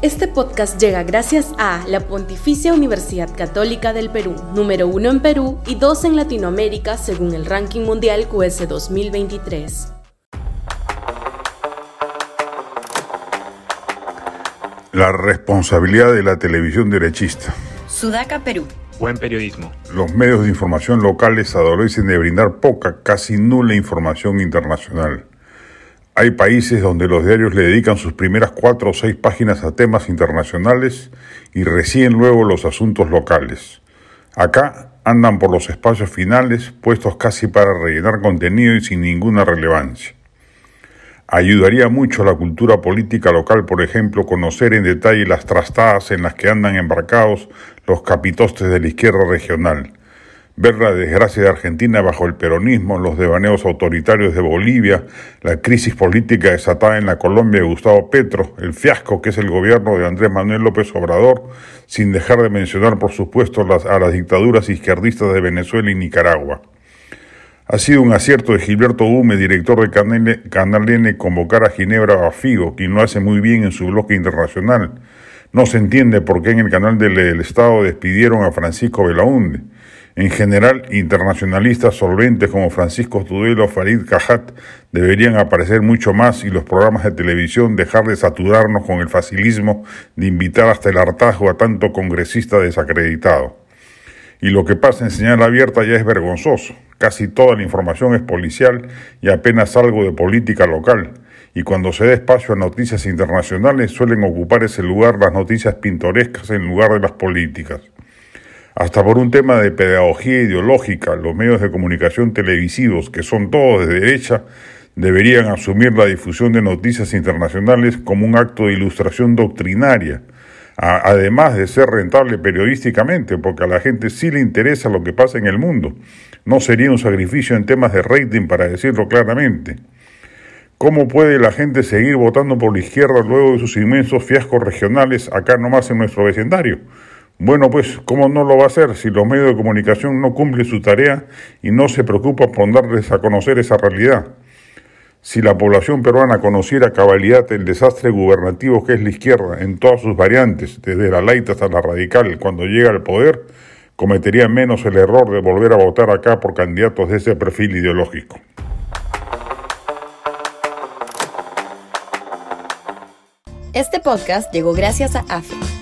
Este podcast llega gracias a la Pontificia Universidad Católica del Perú, número uno en Perú y dos en Latinoamérica según el ranking mundial QS 2023. La responsabilidad de la televisión derechista. Sudaca, Perú. Buen periodismo. Los medios de información locales adolecen de brindar poca, casi nula información internacional. Hay países donde los diarios le dedican sus primeras cuatro o seis páginas a temas internacionales y recién luego los asuntos locales. Acá andan por los espacios finales puestos casi para rellenar contenido y sin ninguna relevancia. Ayudaría mucho a la cultura política local, por ejemplo, conocer en detalle las trastadas en las que andan embarcados los capitostes de la izquierda regional ver la desgracia de Argentina bajo el peronismo, los devaneos autoritarios de Bolivia, la crisis política desatada en la Colombia de Gustavo Petro, el fiasco que es el gobierno de Andrés Manuel López Obrador, sin dejar de mencionar, por supuesto, las, a las dictaduras izquierdistas de Venezuela y Nicaragua. Ha sido un acierto de Gilberto Hume, director de Canal, Canal N, convocar a Ginebra a Figo, quien lo hace muy bien en su bloque internacional. No se entiende por qué en el canal del, del Estado despidieron a Francisco Belaunde. En general, internacionalistas solventes como Francisco Tudelo o Farid Cajat deberían aparecer mucho más y los programas de televisión dejar de saturarnos con el facilismo de invitar hasta el hartazgo a tanto congresista desacreditado. Y lo que pasa en señal abierta ya es vergonzoso. Casi toda la información es policial y apenas algo de política local. Y cuando se da espacio a noticias internacionales suelen ocupar ese lugar las noticias pintorescas en lugar de las políticas. Hasta por un tema de pedagogía ideológica, los medios de comunicación televisivos, que son todos de derecha, deberían asumir la difusión de noticias internacionales como un acto de ilustración doctrinaria, además de ser rentable periodísticamente, porque a la gente sí le interesa lo que pasa en el mundo. No sería un sacrificio en temas de rating, para decirlo claramente. ¿Cómo puede la gente seguir votando por la izquierda luego de sus inmensos fiascos regionales acá nomás en nuestro vecindario? Bueno, pues, ¿cómo no lo va a hacer si los medios de comunicación no cumplen su tarea y no se preocupan por darles a conocer esa realidad? Si la población peruana conociera cabalidad el desastre gubernativo que es la izquierda en todas sus variantes, desde la laita hasta la radical, cuando llega al poder, cometería menos el error de volver a votar acá por candidatos de ese perfil ideológico. Este podcast llegó gracias a AFE,